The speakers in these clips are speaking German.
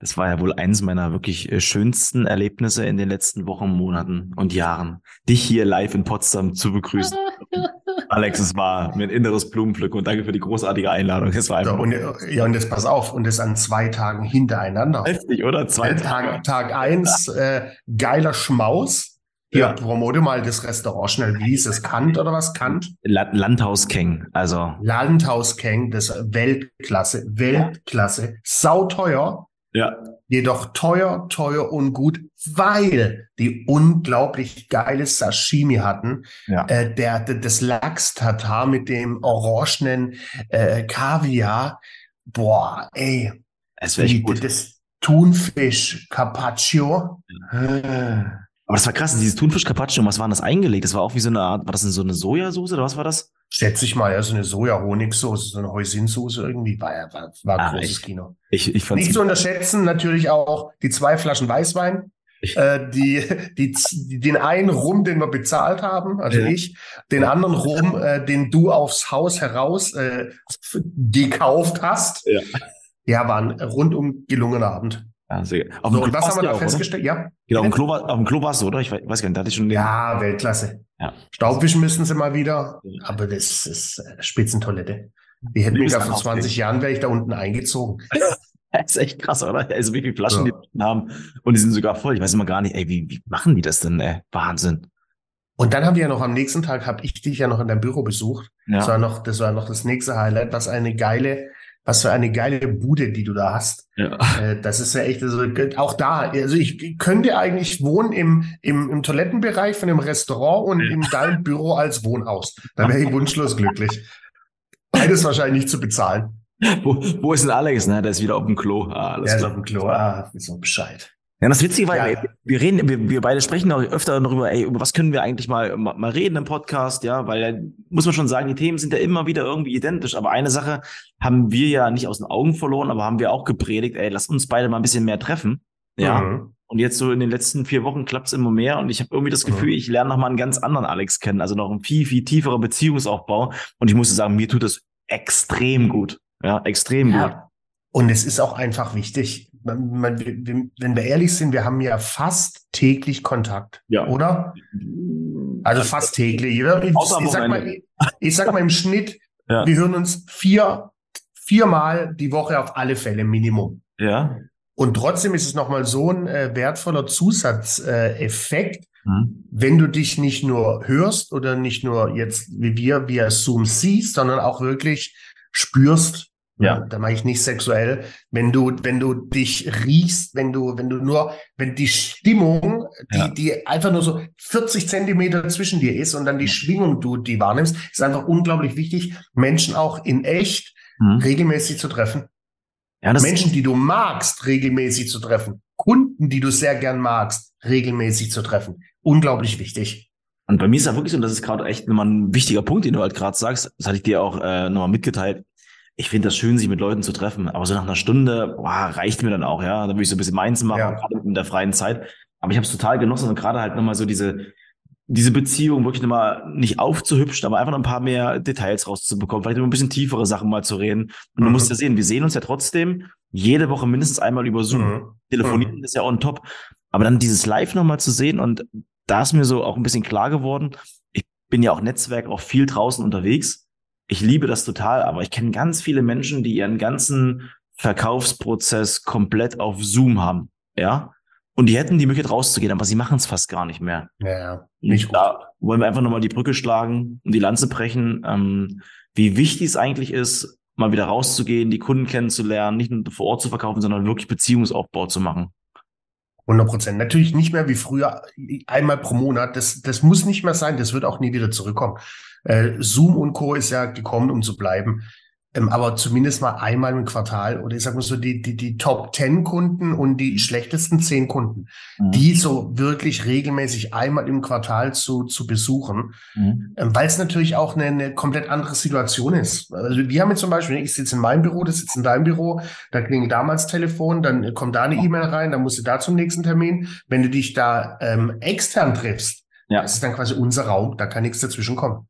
Das war ja wohl eins meiner wirklich äh, schönsten Erlebnisse in den letzten Wochen, Monaten und Jahren, dich hier live in Potsdam zu begrüßen. Alex, es war mir ein inneres Blumenpflück und danke für die großartige Einladung. Es war einfach so, und, ja, und jetzt pass auf, und das an zwei Tagen hintereinander. Heftig, oder? Zwei Tag, Tag eins, äh, geiler Schmaus. Hier, ja. promote mal das Restaurant schnell. Wie hieß es? Kant oder was? Kant? Landhaus Keng, also. Landhaus Keng, das Weltklasse, Weltklasse. Sauteuer. Ja. Jedoch teuer, teuer und gut, weil die unglaublich geile Sashimi hatten. Ja. Äh, der, der, das Lachs-Tatar mit dem orangenen äh, Kaviar. Boah, ey. Es wäre gut. Das Thunfisch Carpaccio. Ja. Aber das war krass, dieses Thunfisch Carpaccio, was war das eingelegt? Das war auch wie so eine Art, war das denn so eine Sojasauce oder was war das? Schätze ich mal, ja, so eine Soja-Honigsoße, so eine Hoisinsoße irgendwie, war, war, war ah, großes ich, Kino. Ich, ich Nicht zu unterschätzen, natürlich auch die zwei Flaschen Weißwein. Äh, die, die, die, den einen Rum, den wir bezahlt haben, also ja. ich, den anderen Rum, äh, den du aufs Haus heraus äh, gekauft hast. Ja. ja, war ein rundum gelungener Abend. Ja, sehr auf so, und was haben wir da auch, festgestellt? Oder? Ja. Genau, auf dem, Klo, auf dem Klo warst du, oder? Ich weiß gar nicht, da hatte ich schon den. Ja, Weltklasse. Ja. Staubwischen müssen sie mal wieder, aber das ist äh, Spitzentoilette. Die hätten mich ja vor 20 Jahren, wäre ich da unten eingezogen. Das ist echt krass, oder? Also wie viele Flaschen ja. die haben und die sind sogar voll. Ich weiß immer gar nicht, ey, wie, wie machen die das denn? Ey? Wahnsinn. Und dann haben wir ja noch am nächsten Tag, habe ich dich ja noch in deinem Büro besucht. Ja. Das war noch, das war noch das nächste Highlight. Was eine geile was für eine geile Bude, die du da hast. Ja. Äh, das ist ja echt, also auch da, also ich könnte eigentlich wohnen im, im, im Toilettenbereich von dem Restaurant und ja. in deinem Büro als Wohnhaus. Da wäre ich wunschlos glücklich. Beides wahrscheinlich nicht zu bezahlen. Wo, wo ist denn Alex? Ne? Der ist wieder auf dem Klo. Ah, alles Der klar. ist auf dem Klo. Ah, ist so Bescheid. Ja, das Witzige war, ja. wir reden, wir, wir beide sprechen auch öfter darüber, ey, über was können wir eigentlich mal, mal, reden im Podcast, ja, weil muss man schon sagen, die Themen sind ja immer wieder irgendwie identisch. Aber eine Sache haben wir ja nicht aus den Augen verloren, aber haben wir auch gepredigt, ey, lass uns beide mal ein bisschen mehr treffen. Ja. Mhm. Und jetzt so in den letzten vier Wochen klappt es immer mehr und ich habe irgendwie das Gefühl, mhm. ich lerne noch mal einen ganz anderen Alex kennen, also noch einen viel, viel tieferer Beziehungsaufbau. Und ich muss sagen, mir tut das extrem gut. Ja, extrem ja. gut. Und es ist auch einfach wichtig, wenn wir ehrlich sind, wir haben ja fast täglich Kontakt, ja. oder? Also fast täglich. Ich, ich, sag, mal, ich sag mal im Schnitt, ja. wir hören uns vier, viermal die Woche auf alle Fälle Minimum. Ja. Und trotzdem ist es nochmal so ein äh, wertvoller Zusatzeffekt, äh, mhm. wenn du dich nicht nur hörst oder nicht nur jetzt wie wir via Zoom siehst, sondern auch wirklich spürst, ja. Da mache ich nicht sexuell. Wenn du, wenn du dich riechst, wenn du, wenn du nur, wenn die Stimmung, die, ja. die einfach nur so 40 Zentimeter zwischen dir ist und dann die Schwingung du die wahrnimmst, ist einfach unglaublich wichtig, Menschen auch in echt mhm. regelmäßig zu treffen. Ja, Menschen, die du magst, regelmäßig zu treffen. Kunden, die du sehr gern magst, regelmäßig zu treffen. Unglaublich wichtig. Und bei mir ist ja wirklich so, und das ist gerade echt nochmal ein wichtiger Punkt, den du halt gerade sagst, das hatte ich dir auch äh, nochmal mitgeteilt ich finde das schön, sich mit Leuten zu treffen, aber so nach einer Stunde boah, reicht mir dann auch, ja. Dann will ich so ein bisschen meins machen, ja. gerade in der freien Zeit. Aber ich habe es total genossen und gerade halt nochmal so diese, diese Beziehung wirklich nochmal nicht aufzuhübschen, aber einfach noch ein paar mehr Details rauszubekommen, vielleicht über ein bisschen tiefere Sachen mal zu reden. Und mhm. du musst ja sehen, wir sehen uns ja trotzdem jede Woche mindestens einmal über Zoom. Mhm. Telefonieren mhm. ist ja on top. Aber dann dieses Live nochmal zu sehen und da ist mir so auch ein bisschen klar geworden, ich bin ja auch Netzwerk auch viel draußen unterwegs ich liebe das total, aber ich kenne ganz viele Menschen, die ihren ganzen Verkaufsprozess komplett auf Zoom haben. Ja. Und die hätten die Möglichkeit rauszugehen, aber sie machen es fast gar nicht mehr. Ja, ja. Nicht gut. Da wollen wir einfach nochmal die Brücke schlagen und die Lanze brechen, ähm, wie wichtig es eigentlich ist, mal wieder rauszugehen, die Kunden kennenzulernen, nicht nur vor Ort zu verkaufen, sondern wirklich Beziehungsaufbau zu machen. 100 Prozent. Natürlich nicht mehr wie früher, einmal pro Monat. Das, das muss nicht mehr sein. Das wird auch nie wieder zurückkommen. Äh, Zoom und Co. ist ja gekommen, um zu bleiben. Ähm, aber zumindest mal einmal im Quartal oder ich sag mal so die, die, die Top 10 Kunden und die schlechtesten 10 Kunden, mhm. die so wirklich regelmäßig einmal im Quartal zu, zu besuchen, mhm. ähm, weil es natürlich auch eine, eine komplett andere Situation ist. Also wir haben jetzt zum Beispiel, ich sitze in meinem Büro, du sitzt in deinem Büro, da klingelt damals Telefon, dann kommt da eine E-Mail rein, dann musst du da zum nächsten Termin. Wenn du dich da ähm, extern triffst, ja. das ist dann quasi unser Raum, da kann nichts dazwischen kommen.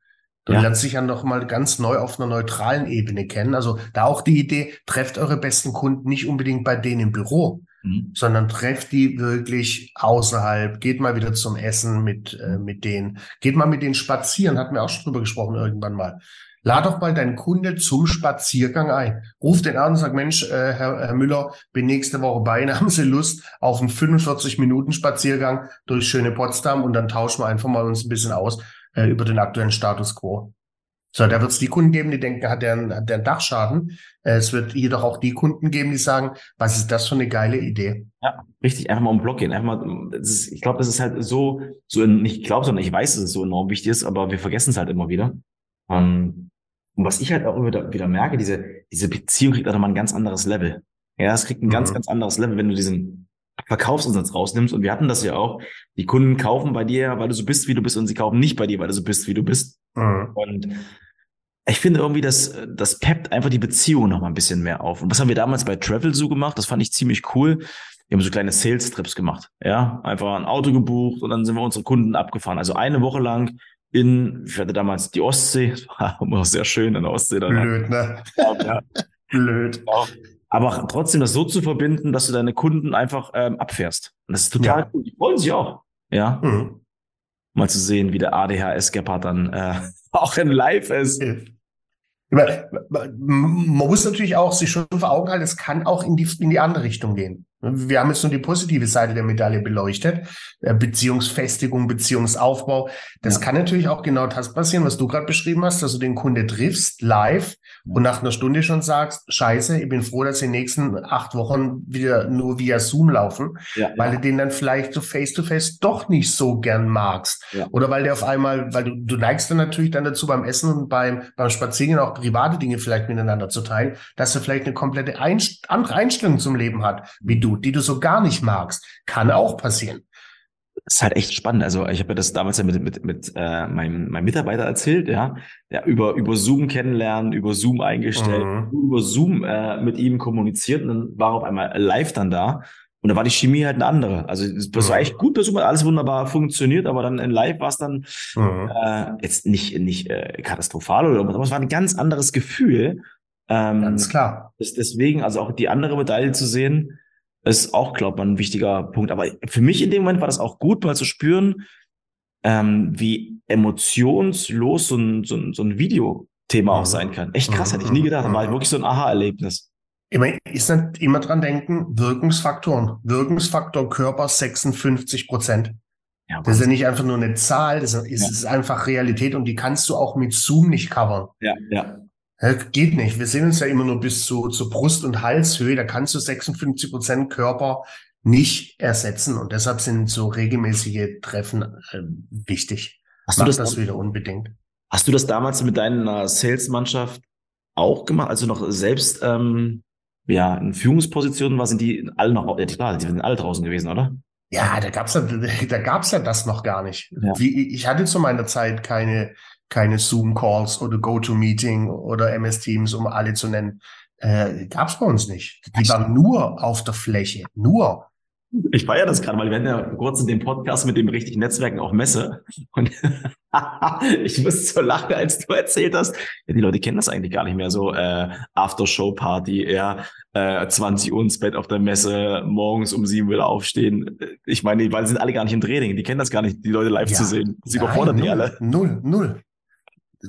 Du ja. lernst dich ja noch mal ganz neu auf einer neutralen Ebene kennen. Also da auch die Idee, trefft eure besten Kunden nicht unbedingt bei denen im Büro, mhm. sondern trefft die wirklich außerhalb, geht mal wieder zum Essen mit, äh, mit denen, geht mal mit denen spazieren, hatten wir auch schon drüber gesprochen irgendwann mal. Lad doch mal deinen Kunde zum Spaziergang ein. Ruf den an und sag, Mensch, äh, Herr, Herr Müller, bin nächste Woche bei Ihnen. Haben Sie Lust auf einen 45-Minuten-Spaziergang durch schöne Potsdam und dann tauschen wir einfach mal uns ein bisschen aus äh, über den aktuellen Status quo. So, da wird es die Kunden geben, die denken, hat der einen, hat der einen Dachschaden. Äh, es wird jedoch auch die Kunden geben, die sagen, was ist das für eine geile Idee? Ja, richtig, einfach mal um Block gehen. Einfach mal, ist, ich glaube, das ist halt so, so nicht ich glaube, sondern ich weiß, dass es so enorm wichtig ist, aber wir vergessen es halt immer wieder. Um, und was ich halt auch wieder, wieder merke, diese, diese Beziehung kriegt auch nochmal ein ganz anderes Level. Ja, es kriegt ein mhm. ganz, ganz anderes Level, wenn du diesen Verkaufsumsatz rausnimmst. Und wir hatten das ja auch. Die Kunden kaufen bei dir, weil du so bist, wie du bist, und sie kaufen nicht bei dir, weil du so bist, wie du bist. Mhm. Und ich finde irgendwie, dass das peppt einfach die Beziehung noch mal ein bisschen mehr auf. Und was haben wir damals bei Travel Zoo gemacht? Das fand ich ziemlich cool. Wir haben so kleine Sales Trips gemacht. Ja, einfach ein Auto gebucht und dann sind wir unsere Kunden abgefahren. Also eine Woche lang in, ich hatte damals die Ostsee, das war immer sehr schön in der Ostsee. Dann Blöd, ne? Ja. Blöd. Aber trotzdem das so zu verbinden, dass du deine Kunden einfach ähm, abfährst. Und das ist total ja. cool. Die freuen sich auch. Ja. Mhm. Mal zu sehen, wie der ADHS-Gepard dann äh, auch in Live ist. Man muss natürlich auch sich schon vor Augen halten, es kann auch in die, in die andere Richtung gehen. Wir haben jetzt nur die positive Seite der Medaille beleuchtet. Äh, Beziehungsfestigung, Beziehungsaufbau. Das ja. kann natürlich auch genau das passieren, was du gerade beschrieben hast, dass du den Kunde triffst live und nach einer Stunde schon sagst, scheiße, ich bin froh, dass die nächsten acht Wochen wieder nur via Zoom laufen, ja, weil ja. du den dann vielleicht so face-to-face -face doch nicht so gern magst. Oder weil der auf einmal, weil du, du neigst dann natürlich dann dazu beim Essen und beim, beim Spaziergehen auch private Dinge vielleicht miteinander zu teilen, dass er vielleicht eine komplette Einst andere Einstellung zum Leben hat, wie du die du so gar nicht magst. Kann auch passieren. Das ist halt echt spannend. Also ich habe ja das damals ja mit, mit, mit äh, meinem, meinem Mitarbeiter erzählt, ja, ja über, über Zoom kennenlernen, über Zoom eingestellt, mhm. über Zoom äh, mit ihm kommuniziert und dann war auf einmal live dann da. Und da war die Chemie halt eine andere. Also das war mhm. echt gut, das hat alles wunderbar funktioniert, aber dann in Live war es dann mhm. äh, jetzt nicht, nicht äh, katastrophal oder was, aber es war ein ganz anderes Gefühl. Ähm, ganz klar. deswegen, also auch die andere Medaille zu sehen, ist auch, glaube ich, ein wichtiger Punkt. Aber für mich in dem Moment war das auch gut, mal zu spüren, ähm, wie emotionslos so ein, so ein, so ein Videothema auch mhm. sein kann. Echt krass, hätte ich nie gedacht. Da war wirklich so ein Aha-Erlebnis. Immer, ist nicht immer dran denken, Wirkungsfaktoren. Wirkungsfaktor Körper 56 Prozent. Ja, das ist ja nicht einfach nur eine Zahl, das ist, ja. ist einfach Realität und die kannst du auch mit Zoom nicht covern. Ja, ja. Ja, geht nicht. Wir sehen uns ja immer nur bis zu, zu Brust- und Halshöhe. Da kannst du 56 Prozent Körper nicht ersetzen. Und deshalb sind so regelmäßige Treffen äh, wichtig. Hast Mach du das, das wieder unbedingt? Hast du das damals mit deiner Sales-Mannschaft auch gemacht? Also noch selbst ähm, ja, in Führungspositionen war, sind die alle noch, ja klar, die sind alle draußen gewesen, oder? Ja, da gab's ja, da gab's ja das noch gar nicht. Ja. Wie, ich hatte zu meiner Zeit keine keine Zoom-Calls oder GoToMeeting oder MS-Teams, um alle zu nennen. Äh, Gab es bei uns nicht. Die waren nur auf der Fläche. Nur. Ich feiere das gerade, weil wir hatten ja kurz in dem Podcast mit dem richtigen Netzwerken auch Messe. Und ich musste so lachen, als du erzählt hast. Ja, die Leute kennen das eigentlich gar nicht mehr. So äh, After-Show-Party, ja, äh, 20 Uhr ins Bett auf der Messe, morgens um sieben will aufstehen. Ich meine, weil sie sind alle gar nicht im Training. Die kennen das gar nicht, die Leute live ja. zu sehen. Sie überfordern die alle. Null, null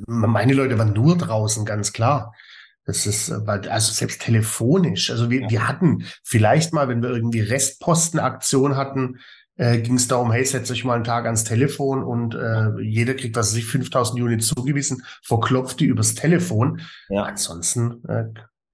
meine Leute waren nur draußen, ganz klar. Das ist, äh, also selbst telefonisch. Also wir, wir hatten vielleicht mal, wenn wir irgendwie Restpostenaktion hatten, äh, ging es darum, hey, setzt euch mal einen Tag ans Telefon und äh, jeder kriegt, was sich 5000 Units zugewiesen, verklopft die übers Telefon. Ja. Ansonsten, äh,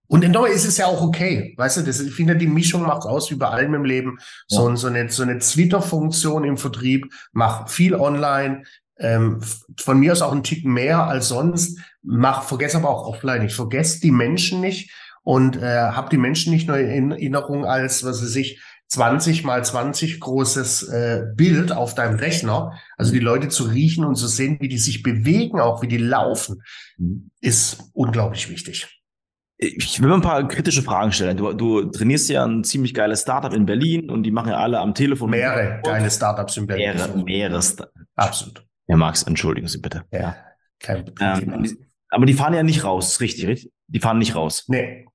und in ist es ja auch okay. Weißt du, das, ich finde, die Mischung macht aus wie bei allem im Leben. Ja. So, so eine, so eine Twitter-Funktion im Vertrieb, mach viel online, ähm, von mir aus auch ein Tick mehr als sonst. Mach, vergess aber auch offline. Ich vergesse die Menschen nicht und äh, habe die Menschen nicht nur in Erinnerung als, was weiß ich, 20 mal 20 großes äh, Bild auf deinem Rechner. Also die Leute zu riechen und zu sehen, wie die sich bewegen, auch wie die laufen, mhm. ist unglaublich wichtig. Ich will mal ein paar kritische Fragen stellen. Du, du trainierst ja ein ziemlich geiles Startup in Berlin und die machen ja alle am Telefon. Mehrere geile Startups in Berlin. Mehrere, mehrere. Absolut. Herr Marx, entschuldigen Sie bitte. Ja, kein Problem. Ähm, aber die fahren ja nicht raus, richtig, richtig? Die fahren nicht raus. Nee.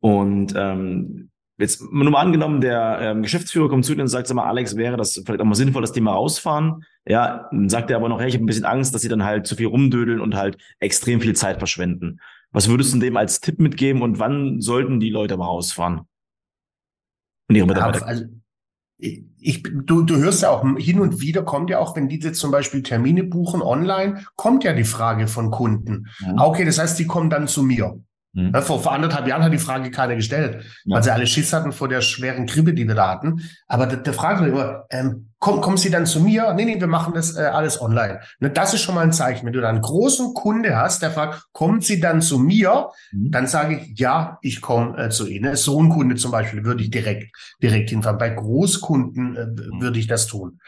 Und ähm, jetzt nur mal angenommen, der ähm, Geschäftsführer kommt zu dir und sagt, sag mal, Alex, wäre das vielleicht auch mal sinnvoll, das Thema rausfahren? Ja, dann sagt er aber noch, hey, ich habe ein bisschen Angst, dass sie dann halt zu viel rumdödeln und halt extrem viel Zeit verschwenden. Was würdest du dem als Tipp mitgeben und wann sollten die Leute mal rausfahren? Und ihre Mitarbeiter? Ja, also ich, du, du hörst ja auch hin und wieder kommt ja auch, wenn die jetzt zum Beispiel Termine buchen online, kommt ja die Frage von Kunden. Ja. Okay, das heißt, die kommen dann zu mir. Mhm. Vor, vor anderthalb Jahren hat die Frage keiner gestellt, ja. weil sie alle Schiss hatten vor der schweren Grippe, die wir da hatten. Aber der, der fragt immer, ähm, komm, kommen Sie dann zu mir? Nee, nee, wir machen das äh, alles online. Ne, das ist schon mal ein Zeichen. Wenn du dann einen großen Kunde hast, der fragt, kommen Sie dann zu mir? Mhm. Dann sage ich, ja, ich komme äh, zu Ihnen. So ein Kunde zum Beispiel würde ich direkt, direkt hinfahren. Bei Großkunden äh, mhm. würde ich das tun.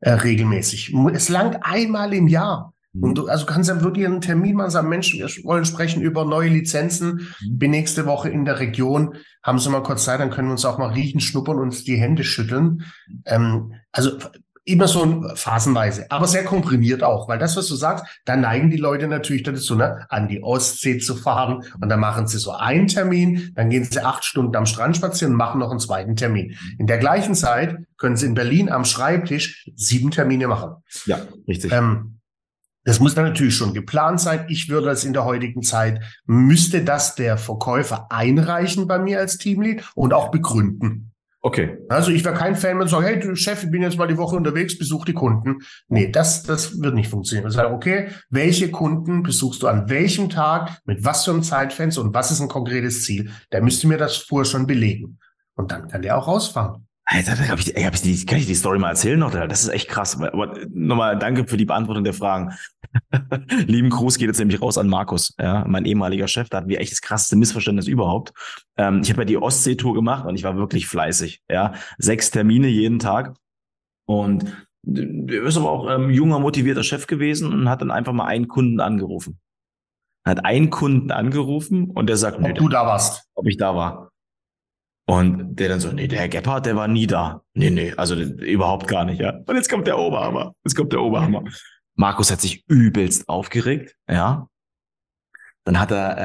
Äh, regelmäßig. Es langt einmal im Jahr. Und mhm. du, also kannst dann wirklich einen Termin machen, sagen, Mensch, wir wollen sprechen über neue Lizenzen, mhm. bin nächste Woche in der Region, haben Sie mal kurz Zeit, dann können wir uns auch mal riechen, schnuppern und uns die Hände schütteln. Ähm, also immer so phasenweise, aber sehr komprimiert auch, weil das, was du sagst, da neigen die Leute natürlich dazu, ne, an die Ostsee zu fahren und dann machen sie so einen Termin, dann gehen sie acht Stunden am Strand spazieren und machen noch einen zweiten Termin. Mhm. In der gleichen Zeit können sie in Berlin am Schreibtisch sieben Termine machen. Ja, richtig. Ähm, das muss dann natürlich schon geplant sein. Ich würde das in der heutigen Zeit, müsste das der Verkäufer einreichen bei mir als Teamlead und auch begründen. Okay. Also ich wäre kein Fan, wenn ich sage, hey du Chef, ich bin jetzt mal die Woche unterwegs, besuch die Kunden. Nee, das, das wird nicht funktionieren. Ich sage, okay, welche Kunden besuchst du an welchem Tag, mit was für einem Zeitfenster und was ist ein konkretes Ziel? Der müsste mir das vorher schon belegen. Und dann kann der auch rausfahren. Alter, hab ich, ey, hab ich die, kann ich die Story mal erzählen noch? Das ist echt krass. Aber nochmal danke für die Beantwortung der Fragen. Lieben Gruß geht jetzt nämlich raus an Markus, ja, mein ehemaliger Chef. Da hatten wir echt das krasseste Missverständnis überhaupt. Ähm, ich habe ja die Ostsee-Tour gemacht und ich war wirklich fleißig. Ja, sechs Termine jeden Tag. Und er ist aber auch ähm, junger, motivierter Chef gewesen und hat dann einfach mal einen Kunden angerufen. Hat einen Kunden angerufen und der sagt, ob du da warst. Ob ich da war. Und der dann so, nee, der Herr Gebhardt, der war nie da. Nee, nee, also überhaupt gar nicht, ja. Und jetzt kommt der Oberhammer. Jetzt kommt der Oberhammer. Markus hat sich übelst aufgeregt, ja. Dann hat er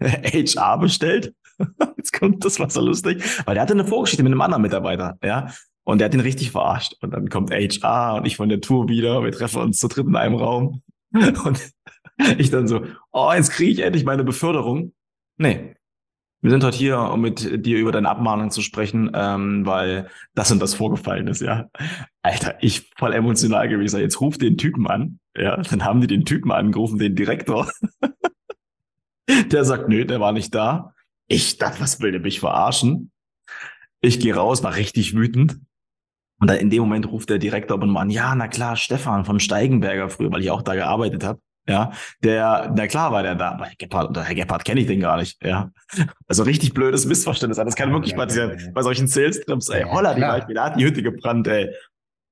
äh, HR bestellt. jetzt kommt das war so lustig, weil der hatte eine Vorgeschichte mit einem anderen Mitarbeiter, ja. Und der hat ihn richtig verarscht. Und dann kommt HR und ich von der Tour wieder. Wir treffen uns zu dritt in einem Raum. Und ich dann so, oh, jetzt kriege ich endlich meine Beförderung. Nee, wir sind heute hier, um mit dir über deine Abmahnung zu sprechen, ähm, weil das und das vorgefallen ist, ja. Alter, ich voll emotional gewesen. Jetzt ruf den Typen an. Ja, dann haben die den Typen angerufen, den Direktor. der sagt, nö, der war nicht da. Ich dachte, was will der mich verarschen? Ich gehe raus, war richtig wütend. Und dann in dem Moment ruft der Direktor aber an, ja, na klar, Stefan von Steigenberger früher, weil ich auch da gearbeitet habe. Ja, der, na klar war der da, aber Herr Gebhardt, Herr Gebhardt kenne ich den gar nicht, ja. Also richtig blödes Missverständnis. Das kann wirklich ja, passieren. Ja, bei solchen Sales-Trips, ey, holla, die Beispiel, da hat die Hütte gebrannt, ey.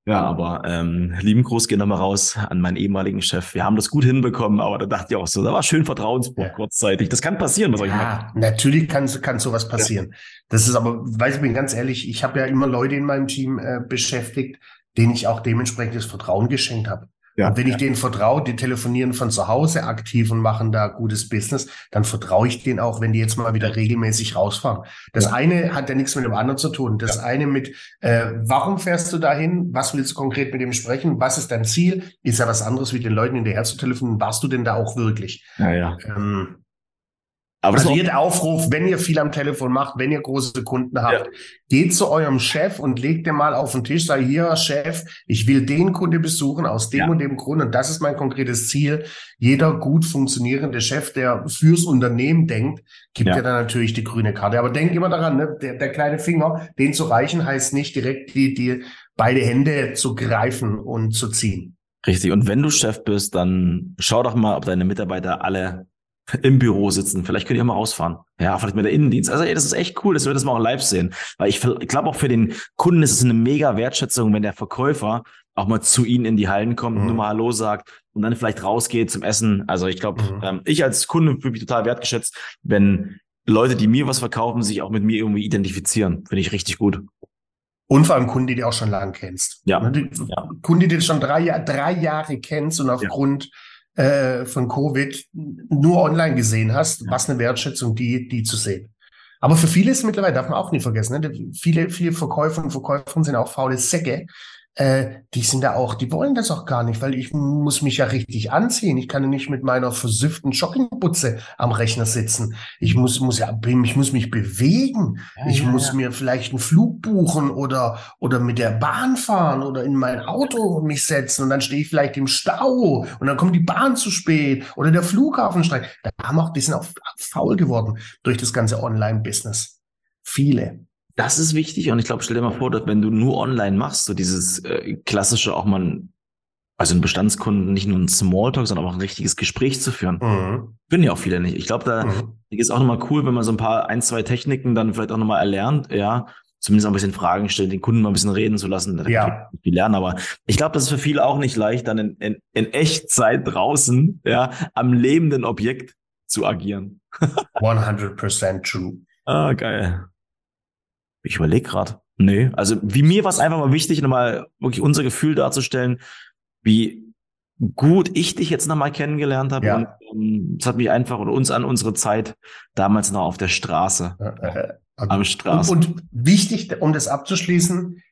Ja, aber ähm, lieben Gruß gehen nochmal raus an meinen ehemaligen Chef. Wir haben das gut hinbekommen, aber da dachte ich auch so, da war schön Vertrauensbruch ja. kurzzeitig. Das kann passieren bei solchen Ja, natürlich kann, kann sowas passieren. Ja. Das ist aber, weiß ich bin ganz ehrlich, ich habe ja immer Leute in meinem Team äh, beschäftigt, denen ich auch dementsprechendes Vertrauen geschenkt habe. Ja, und wenn ich denen vertraue, die telefonieren von zu Hause aktiv und machen da gutes Business, dann vertraue ich denen auch, wenn die jetzt mal wieder regelmäßig rausfahren. Das ja. eine hat ja nichts mit dem anderen zu tun. Das eine mit, äh, warum fährst du dahin? Was willst du konkret mit dem sprechen? Was ist dein Ziel? Ist ja was anderes, wie den Leuten hinterher zu telefonieren. Warst du denn da auch wirklich? Ja, ja. Ähm, aber also jeder Aufruf, wenn ihr viel am Telefon macht, wenn ihr große Kunden habt, ja. geht zu eurem Chef und legt den mal auf den Tisch, sei hier, Chef, ich will den Kunde besuchen aus dem ja. und dem Grund und das ist mein konkretes Ziel. Jeder gut funktionierende Chef, der fürs Unternehmen denkt, gibt ja, ja dann natürlich die grüne Karte. Aber denk immer daran, ne, der, der kleine Finger, den zu reichen, heißt nicht direkt die, die beide Hände zu greifen und zu ziehen. Richtig. Und wenn du Chef bist, dann schau doch mal, ob deine Mitarbeiter alle im Büro sitzen. Vielleicht könnt ihr mal rausfahren. Ja, vielleicht mit der Innendienst. Also ey, das ist echt cool, dass wir das mal auch live sehen. Weil ich, ich glaube auch für den Kunden ist es eine mega Wertschätzung, wenn der Verkäufer auch mal zu ihnen in die Hallen kommt, mhm. nur mal Hallo sagt und dann vielleicht rausgeht zum Essen. Also ich glaube, mhm. ähm, ich als Kunde fühle mich total wertgeschätzt, wenn Leute, die mir was verkaufen, sich auch mit mir irgendwie identifizieren. Finde ich richtig gut. Und vor allem Kunden, die du auch schon lange kennst. Ja. Ne, die, ja. Kunden, die du schon drei, drei Jahre kennst und aufgrund ja äh, von Covid nur online gesehen hast, was eine Wertschätzung, die, die zu sehen. Aber für viele ist mittlerweile, darf man auch nie vergessen, ne? viele, viele Verkäufer und Verkäuferinnen sind auch faule Säcke, äh, die sind da auch, die wollen das auch gar nicht, weil ich muss mich ja richtig anziehen. Ich kann ja nicht mit meiner versüfften Joggingbutze am Rechner sitzen. Ich muss, muss ja, ich muss mich bewegen. Ja, ich ja, muss ja. mir vielleicht einen Flug buchen oder, oder mit der Bahn fahren oder in mein Auto mich setzen und dann stehe ich vielleicht im Stau und dann kommt die Bahn zu spät oder der Flughafen streikt. Da haben auch, die sind auch faul geworden durch das ganze Online-Business. Viele das ist wichtig und ich glaube, stell dir mal vor, dass wenn du nur online machst, so dieses äh, klassische auch mal, also ein Bestandskunden nicht nur ein Smalltalk, sondern auch ein richtiges Gespräch zu führen. Mhm. Können ja auch viele nicht. Ich glaube, da mhm. ist auch nochmal cool, wenn man so ein paar, ein, zwei Techniken dann vielleicht auch nochmal erlernt, ja, zumindest auch ein bisschen Fragen stellen, den Kunden mal ein bisschen reden zu lassen. Da ja. viel lernen. Aber ich glaube, das ist für viele auch nicht leicht, dann in, in, in Echtzeit draußen, ja, am lebenden Objekt zu agieren. 100% true. Ah, geil. Ich überlege gerade. Nee, also wie mir war es einfach mal wichtig, nochmal wirklich unser Gefühl darzustellen, wie gut ich dich jetzt nochmal kennengelernt habe. Ja. Und um, ähm, es hat mich einfach und uns an unsere Zeit damals noch auf der Straße. Äh, äh, am Straße. Und, und wichtig, um das abzuschließen,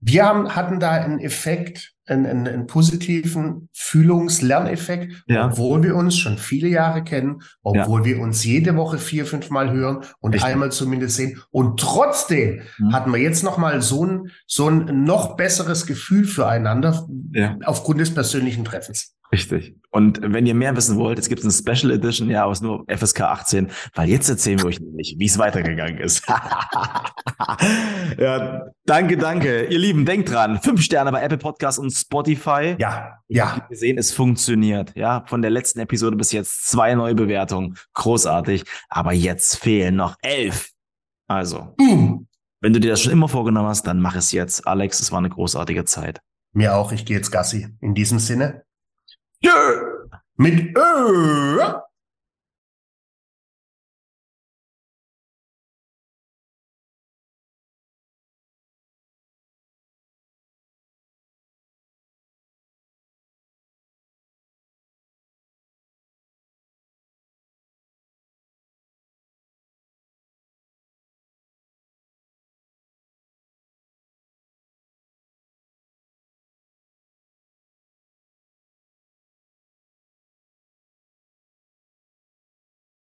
wir haben, hatten da einen Effekt, einen, einen, einen positiven Fühlungs-Lerneffekt, ja. obwohl wir uns schon viele Jahre kennen, obwohl ja. wir uns jede Woche vier, fünf Mal hören und Richtig. einmal zumindest sehen. Und trotzdem mhm. hatten wir jetzt noch mal so ein, so ein noch besseres Gefühl füreinander ja. aufgrund des persönlichen Treffens. Richtig. Und wenn ihr mehr wissen wollt, es gibt eine Special Edition, ja, aus nur FSK 18, weil jetzt erzählen wir euch nämlich, wie es weitergegangen ist. ja, danke, danke. Ihr Lieben, denkt dran. Fünf Sterne bei Apple Podcasts und Spotify. Ja, ja. Wir sehen, es funktioniert. Ja, von der letzten Episode bis jetzt zwei neue Bewertungen. Großartig. Aber jetzt fehlen noch elf. Also, mm. wenn du dir das schon immer vorgenommen hast, dann mach es jetzt. Alex, es war eine großartige Zeit. Mir auch. Ich gehe jetzt Gassi. In diesem Sinne. Mit Ö.